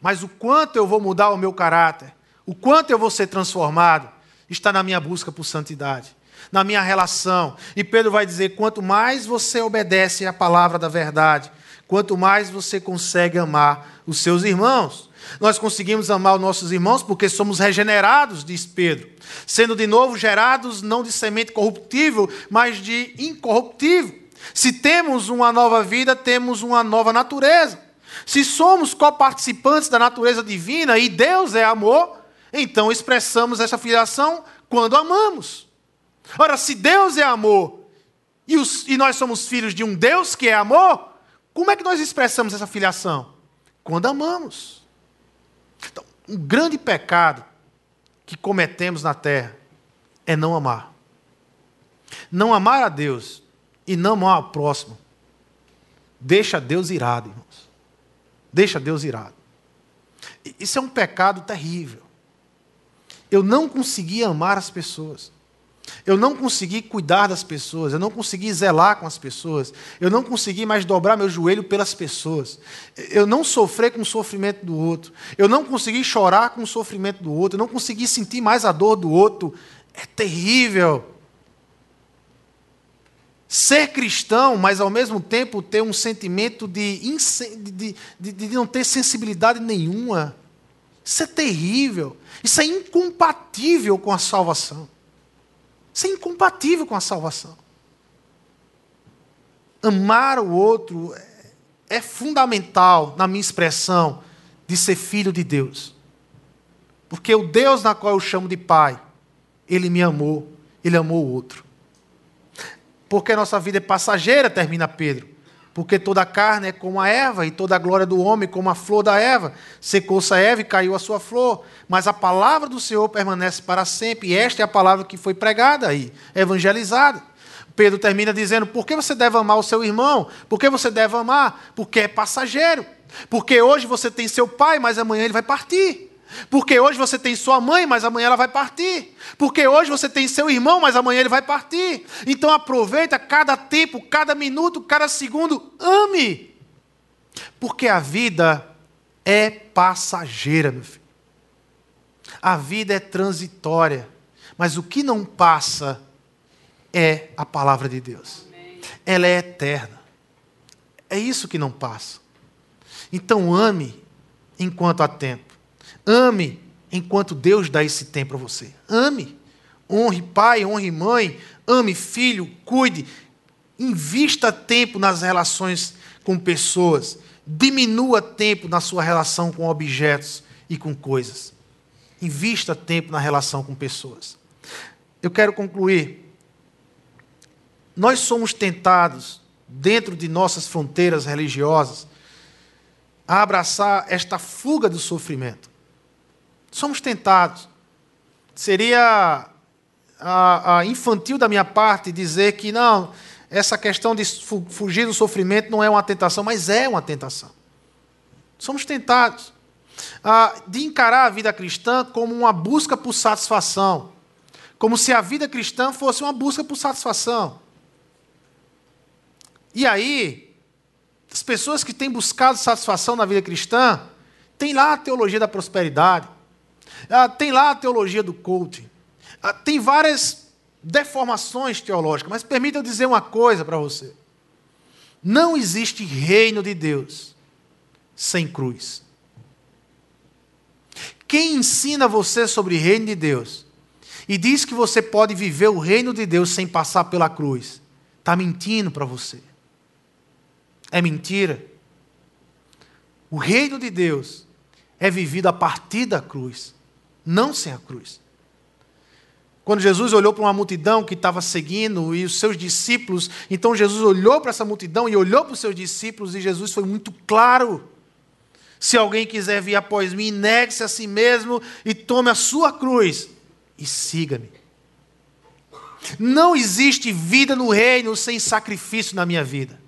Mas o quanto eu vou mudar o meu caráter, o quanto eu vou ser transformado, está na minha busca por santidade, na minha relação. E Pedro vai dizer: quanto mais você obedece à palavra da verdade, quanto mais você consegue amar os seus irmãos. Nós conseguimos amar os nossos irmãos porque somos regenerados, diz Pedro, sendo de novo gerados não de semente corruptível, mas de incorruptível. Se temos uma nova vida, temos uma nova natureza. Se somos coparticipantes da natureza divina e Deus é amor, então expressamos essa filiação quando amamos. Ora, se Deus é amor e, os, e nós somos filhos de um Deus que é amor, como é que nós expressamos essa filiação? Quando amamos. Então, um grande pecado que cometemos na terra é não amar. Não amar a Deus e não ao próximo, deixa Deus irado, irmãos. Deixa Deus irado. Isso é um pecado terrível. Eu não consegui amar as pessoas. Eu não consegui cuidar das pessoas, eu não consegui zelar com as pessoas, eu não consegui mais dobrar meu joelho pelas pessoas, eu não sofrer com o sofrimento do outro, eu não consegui chorar com o sofrimento do outro, eu não consegui sentir mais a dor do outro. É terrível ser cristão, mas ao mesmo tempo ter um sentimento de, de, de, de não ter sensibilidade nenhuma Isso é terrível. Isso é incompatível com a salvação. Isso é incompatível com a salvação. Amar o outro é fundamental na minha expressão de ser filho de Deus. Porque o Deus na qual eu chamo de Pai, Ele me amou, Ele amou o outro. Porque a nossa vida é passageira, termina Pedro. Porque toda a carne é como a erva, e toda a glória do homem como a flor da erva. Secou-se a erva e caiu a sua flor. Mas a palavra do Senhor permanece para sempre. E esta é a palavra que foi pregada aí, evangelizada. Pedro termina dizendo: por que você deve amar o seu irmão? Por que você deve amar? Porque é passageiro. Porque hoje você tem seu pai, mas amanhã ele vai partir. Porque hoje você tem sua mãe, mas amanhã ela vai partir. Porque hoje você tem seu irmão, mas amanhã ele vai partir. Então aproveita cada tempo, cada minuto, cada segundo, ame. Porque a vida é passageira, meu filho. A vida é transitória, mas o que não passa é a palavra de Deus. Ela é eterna. É isso que não passa. Então ame enquanto há tempo. Ame enquanto Deus dá esse tempo para você. Ame. Honre pai, honre mãe, ame filho, cuide. Invista tempo nas relações com pessoas. Diminua tempo na sua relação com objetos e com coisas. Invista tempo na relação com pessoas. Eu quero concluir. Nós somos tentados, dentro de nossas fronteiras religiosas, a abraçar esta fuga do sofrimento. Somos tentados. Seria a, a infantil da minha parte dizer que não, essa questão de fugir do sofrimento não é uma tentação, mas é uma tentação. Somos tentados de encarar a vida cristã como uma busca por satisfação, como se a vida cristã fosse uma busca por satisfação. E aí, as pessoas que têm buscado satisfação na vida cristã, têm lá a teologia da prosperidade, ah, tem lá a teologia do coaching. Ah, tem várias deformações teológicas, mas permita eu dizer uma coisa para você. Não existe reino de Deus sem cruz. Quem ensina você sobre reino de Deus e diz que você pode viver o reino de Deus sem passar pela cruz, está mentindo para você. É mentira. O reino de Deus é vivido a partir da cruz não sem a cruz. Quando Jesus olhou para uma multidão que estava seguindo e os seus discípulos, então Jesus olhou para essa multidão e olhou para os seus discípulos e Jesus foi muito claro. Se alguém quiser vir após mim, negue-se a si mesmo e tome a sua cruz e siga-me. Não existe vida no reino sem sacrifício na minha vida.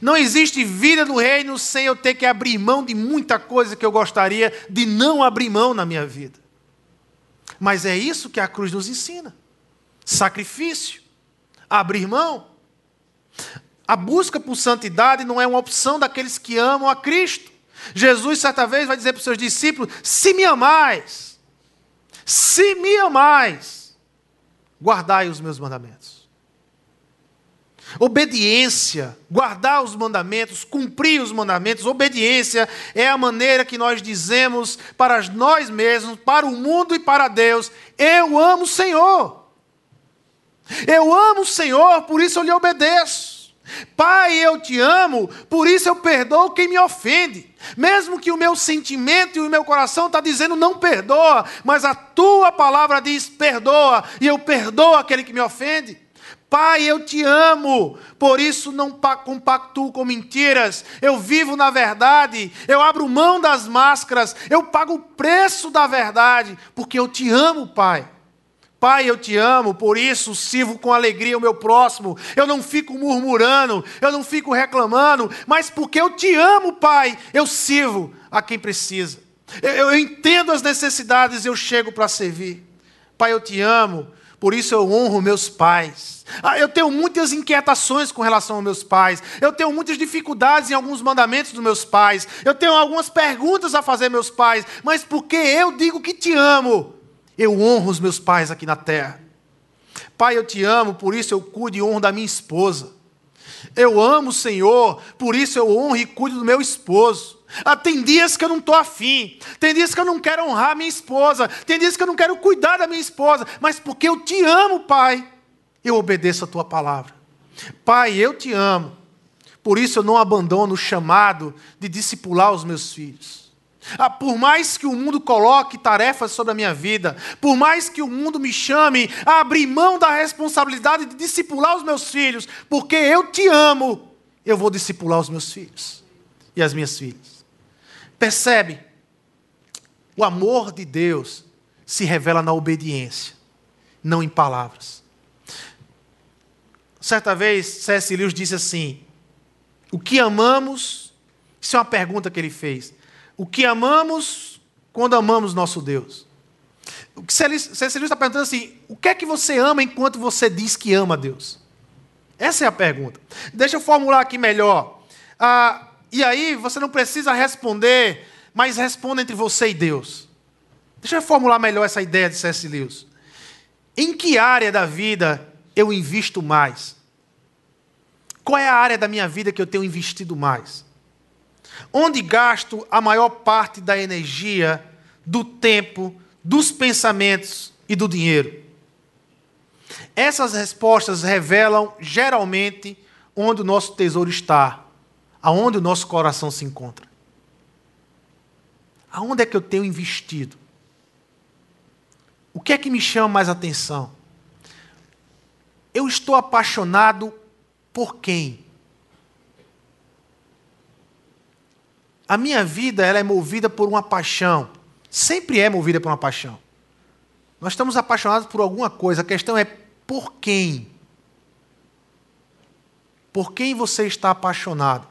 Não existe vida no reino sem eu ter que abrir mão de muita coisa que eu gostaria de não abrir mão na minha vida. Mas é isso que a cruz nos ensina: sacrifício, abrir mão. A busca por santidade não é uma opção daqueles que amam a Cristo. Jesus, certa vez, vai dizer para os seus discípulos: Se me amais, se me amais, guardai os meus mandamentos. Obediência, guardar os mandamentos, cumprir os mandamentos, obediência é a maneira que nós dizemos para nós mesmos, para o mundo e para Deus: Eu amo o Senhor. Eu amo o Senhor, por isso eu lhe obedeço. Pai, eu te amo, por isso eu perdoo quem me ofende. Mesmo que o meu sentimento e o meu coração está dizendo não perdoa, mas a tua palavra diz perdoa, e eu perdoo aquele que me ofende. Pai, eu te amo, por isso não compactuo com mentiras, eu vivo na verdade, eu abro mão das máscaras, eu pago o preço da verdade, porque eu te amo, Pai. Pai, eu te amo, por isso sirvo com alegria o meu próximo. Eu não fico murmurando, eu não fico reclamando, mas porque eu te amo, Pai, eu sirvo a quem precisa. Eu, eu entendo as necessidades, eu chego para servir. Pai, eu te amo, por isso eu honro meus pais. Ah, eu tenho muitas inquietações com relação aos meus pais. Eu tenho muitas dificuldades em alguns mandamentos dos meus pais. Eu tenho algumas perguntas a fazer meus pais. Mas porque eu digo que te amo, eu honro os meus pais aqui na terra. Pai, eu te amo, por isso eu cuido e honro da minha esposa. Eu amo o Senhor, por isso eu honro e cuido do meu esposo. Ah, tem dias que eu não estou afim, tem dias que eu não quero honrar minha esposa, tem dias que eu não quero cuidar da minha esposa, mas porque eu te amo, Pai, eu obedeço a tua palavra. Pai, eu te amo, por isso eu não abandono o chamado de discipular os meus filhos. Ah, por mais que o mundo coloque tarefas sobre a minha vida, por mais que o mundo me chame a abrir mão da responsabilidade de discipular os meus filhos, porque eu te amo, eu vou discipular os meus filhos e as minhas filhas. Percebe? O amor de Deus se revela na obediência, não em palavras. Certa vez, C.S. Lewis disse assim: O que amamos? Isso é uma pergunta que ele fez o que amamos quando amamos nosso Deus. O que C.S. Está perguntando assim: o que é que você ama enquanto você diz que ama Deus? Essa é a pergunta. Deixa eu formular aqui melhor. Ah, e aí você não precisa responder, mas responda entre você e Deus. Deixa eu formular melhor essa ideia de C.S. Lewis. Em que área da vida eu invisto mais? Qual é a área da minha vida que eu tenho investido mais? Onde gasto a maior parte da energia, do tempo, dos pensamentos e do dinheiro? Essas respostas revelam geralmente onde o nosso tesouro está, aonde o nosso coração se encontra. Aonde é que eu tenho investido? O que é que me chama mais atenção? Eu estou apaixonado por quem? A minha vida ela é movida por uma paixão. Sempre é movida por uma paixão. Nós estamos apaixonados por alguma coisa. A questão é por quem? Por quem você está apaixonado?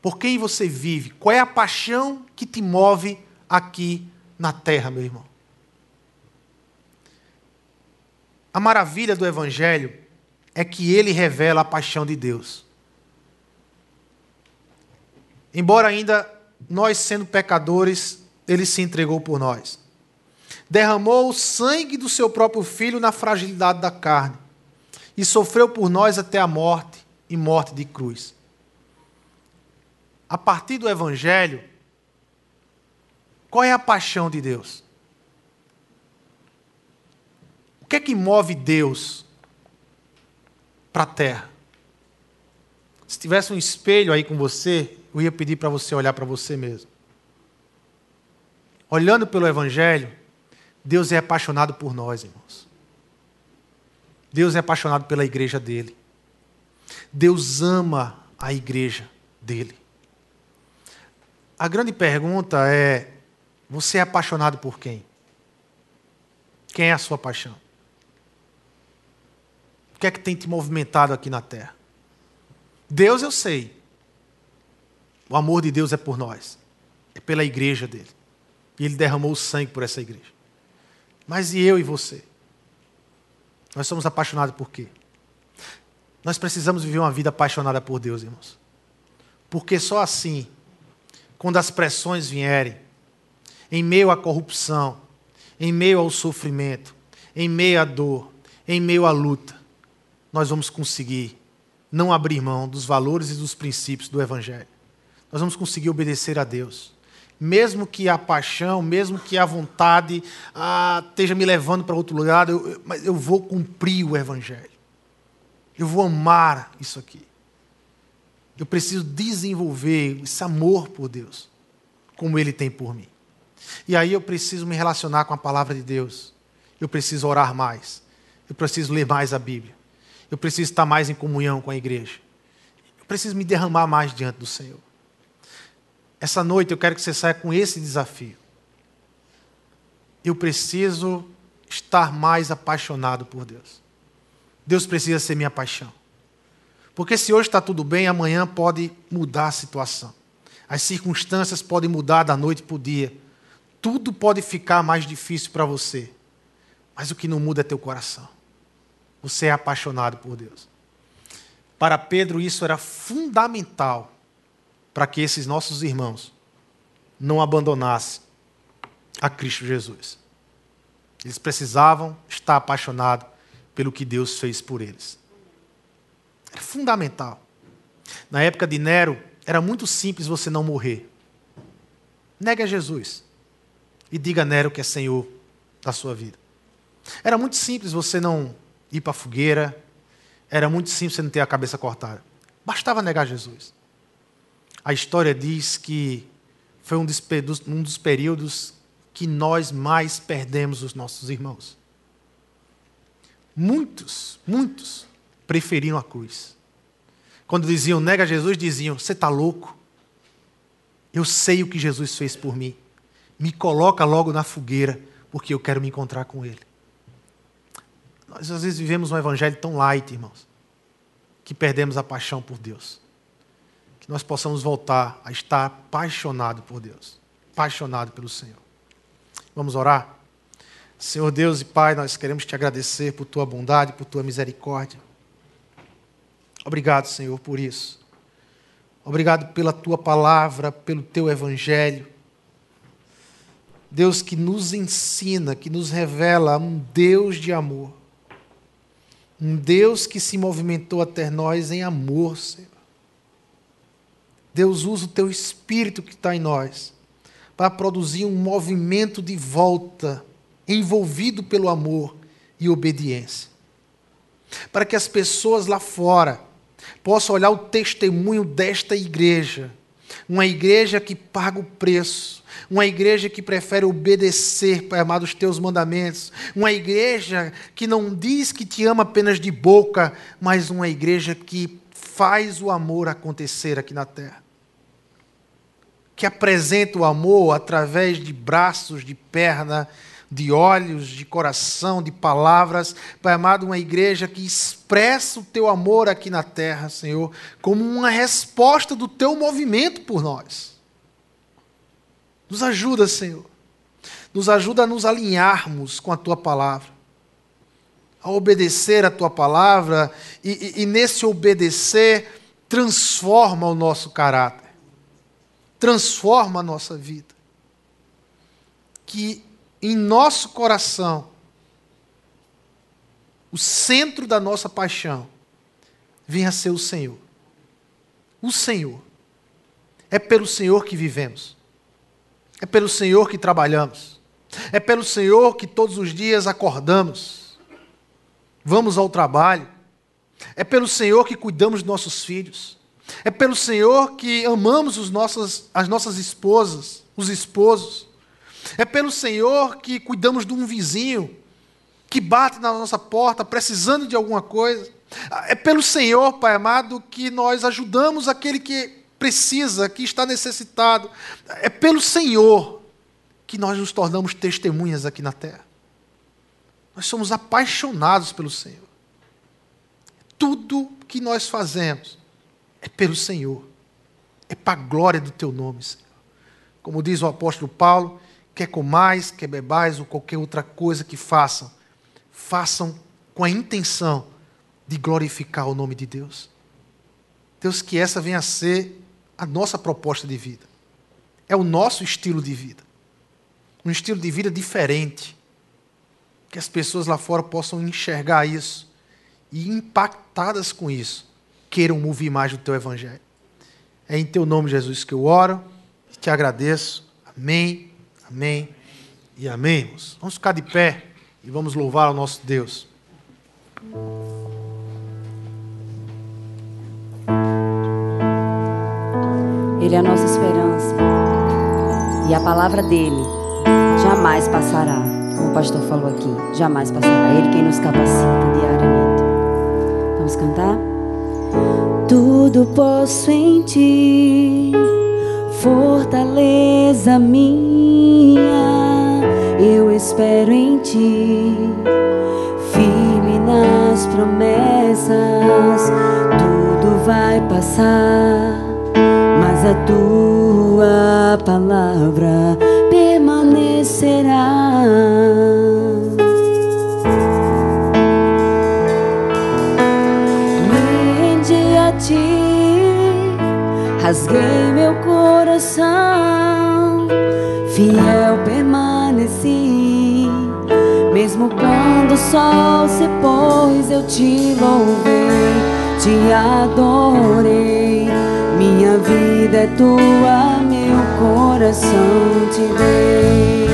Por quem você vive? Qual é a paixão que te move aqui na terra, meu irmão? A maravilha do Evangelho é que ele revela a paixão de Deus. Embora ainda nós sendo pecadores, ele se entregou por nós. Derramou o sangue do seu próprio filho na fragilidade da carne e sofreu por nós até a morte e morte de cruz. A partir do evangelho, qual é a paixão de Deus? O que é que move Deus para a terra? Se tivesse um espelho aí com você, eu ia pedir para você olhar para você mesmo. Olhando pelo Evangelho, Deus é apaixonado por nós, irmãos. Deus é apaixonado pela igreja dele. Deus ama a igreja dele. A grande pergunta é: você é apaixonado por quem? Quem é a sua paixão? O que é que tem te movimentado aqui na terra? Deus eu sei. O amor de Deus é por nós, é pela igreja dele. E ele derramou o sangue por essa igreja. Mas e eu e você? Nós somos apaixonados por quê? Nós precisamos viver uma vida apaixonada por Deus, irmãos. Porque só assim, quando as pressões vierem, em meio à corrupção, em meio ao sofrimento, em meio à dor, em meio à luta, nós vamos conseguir não abrir mão dos valores e dos princípios do Evangelho nós vamos conseguir obedecer a Deus. Mesmo que a paixão, mesmo que a vontade ah, esteja me levando para outro lugar, eu, mas eu vou cumprir o Evangelho. Eu vou amar isso aqui. Eu preciso desenvolver esse amor por Deus, como Ele tem por mim. E aí eu preciso me relacionar com a palavra de Deus. Eu preciso orar mais. Eu preciso ler mais a Bíblia. Eu preciso estar mais em comunhão com a igreja. Eu preciso me derramar mais diante do Senhor. Essa noite eu quero que você saia com esse desafio. Eu preciso estar mais apaixonado por Deus. Deus precisa ser minha paixão. Porque se hoje está tudo bem, amanhã pode mudar a situação. As circunstâncias podem mudar da noite para o dia. Tudo pode ficar mais difícil para você. Mas o que não muda é teu coração. Você é apaixonado por Deus. Para Pedro, isso era fundamental para que esses nossos irmãos não abandonassem a Cristo Jesus. Eles precisavam estar apaixonados pelo que Deus fez por eles. fundamental. Na época de Nero, era muito simples você não morrer. Negue a Jesus e diga a Nero que é Senhor da sua vida. Era muito simples você não ir para a fogueira, era muito simples você não ter a cabeça cortada. Bastava negar Jesus. A história diz que foi um dos, um dos períodos que nós mais perdemos os nossos irmãos. Muitos, muitos preferiram a cruz. Quando diziam nega Jesus, diziam: Você está louco? Eu sei o que Jesus fez por mim. Me coloca logo na fogueira, porque eu quero me encontrar com Ele. Nós às vezes vivemos um evangelho tão light, irmãos, que perdemos a paixão por Deus. Que nós possamos voltar a estar apaixonado por Deus, apaixonado pelo Senhor. Vamos orar? Senhor Deus e Pai, nós queremos te agradecer por tua bondade, por tua misericórdia. Obrigado, Senhor, por isso. Obrigado pela tua palavra, pelo teu evangelho. Deus que nos ensina, que nos revela um Deus de amor. Um Deus que se movimentou até nós em amor, Senhor. Deus usa o teu espírito que está em nós para produzir um movimento de volta, envolvido pelo amor e obediência. Para que as pessoas lá fora possa olhar o testemunho desta igreja. Uma igreja que paga o preço, uma igreja que prefere obedecer, Pai amado, os teus mandamentos, uma igreja que não diz que te ama apenas de boca, mas uma igreja que faz o amor acontecer aqui na terra. Que apresenta o amor através de braços, de perna, de olhos, de coração, de palavras, Pai amado, uma igreja que expressa o teu amor aqui na terra, Senhor, como uma resposta do teu movimento por nós. Nos ajuda, Senhor. Nos ajuda a nos alinharmos com a tua palavra, a obedecer a tua palavra e, e, e nesse obedecer transforma o nosso caráter, transforma a nossa vida. Que em nosso coração, o centro da nossa paixão, venha a ser o Senhor. O Senhor. É pelo Senhor que vivemos. É pelo Senhor que trabalhamos. É pelo Senhor que todos os dias acordamos. Vamos ao trabalho. É pelo Senhor que cuidamos dos nossos filhos. É pelo Senhor que amamos os nossos, as nossas esposas, os esposos. É pelo Senhor que cuidamos de um vizinho que bate na nossa porta precisando de alguma coisa. É pelo Senhor, Pai amado, que nós ajudamos aquele que precisa, que está necessitado. É pelo Senhor que nós nos tornamos testemunhas aqui na terra. Nós somos apaixonados pelo Senhor. Tudo que nós fazemos é pelo Senhor. É para a glória do teu nome, Senhor. Como diz o apóstolo Paulo, quer comais, quer bebais ou qualquer outra coisa que façam, façam com a intenção de glorificar o nome de Deus. Deus, que essa venha a ser a nossa proposta de vida. É o nosso estilo de vida. Um estilo de vida diferente. Que as pessoas lá fora possam enxergar isso e, impactadas com isso, queiram ouvir mais do teu evangelho. É em teu nome, Jesus, que eu oro e te agradeço. Amém. Amém e amém, irmãos. Vamos ficar de pé e vamos louvar o nosso Deus. Ele é a nossa esperança. E a palavra dele jamais passará. Como o pastor falou aqui, jamais passará. Ele quem nos capacita diariamente. Vamos cantar? Tudo posso em ti. Fortaleza minha, eu espero em ti, firme nas promessas, tudo vai passar, mas a tua palavra permanecerá. Rasguei meu coração, fiel permaneci. Mesmo quando o sol se pôs, eu te louvei, te adorei. Minha vida é tua, meu coração te dei.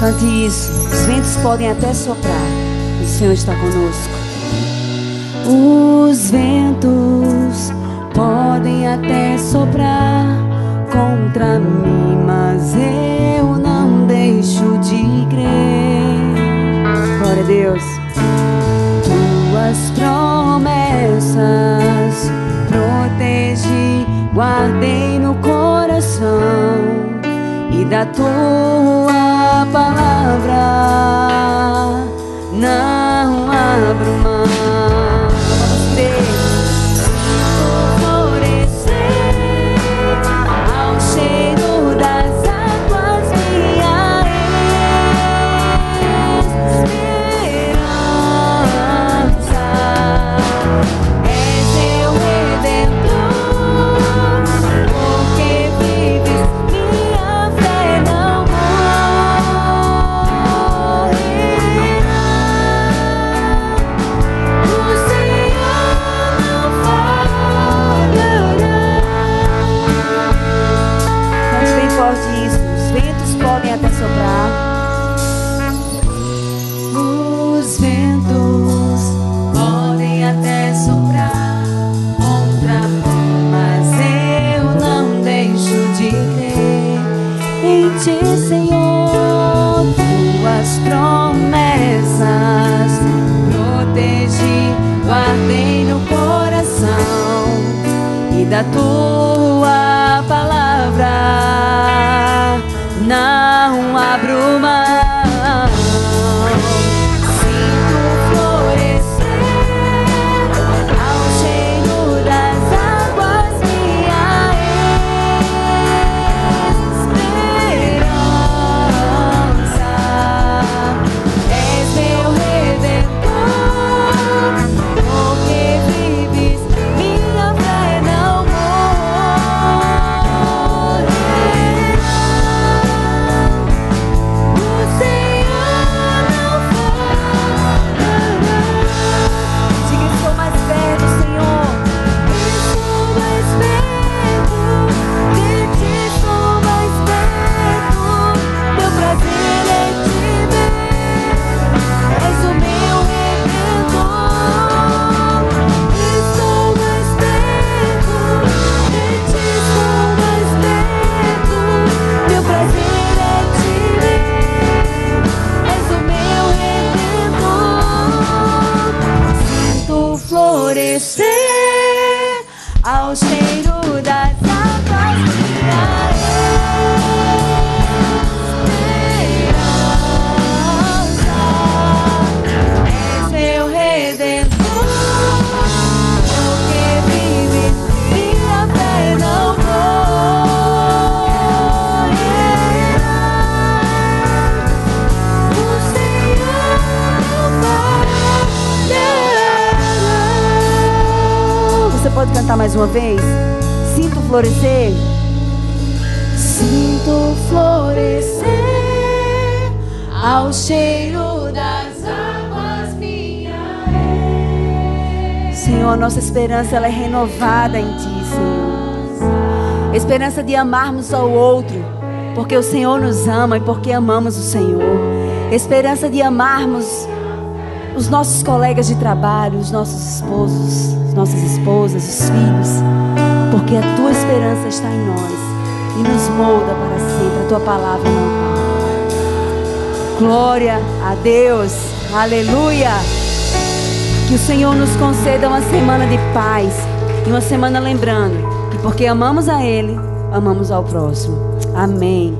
Cante isso. Os ventos podem até soprar. O Senhor está conosco. Os ventos podem até soprar contra mim, mas eu não deixo de crer. Glória a Deus. Tuas promessas protegi, guardei no coração e da tua palavra Esperança de amarmos ao outro, porque o Senhor nos ama e porque amamos o Senhor. Esperança de amarmos os nossos colegas de trabalho, os nossos esposos, as nossas esposas, os filhos, porque a tua esperança está em nós e nos molda para sempre. A tua palavra não para. Glória a Deus, aleluia. Que o Senhor nos conceda uma semana de paz e uma semana lembrando que porque amamos a Ele, amamos ao próximo. Amém.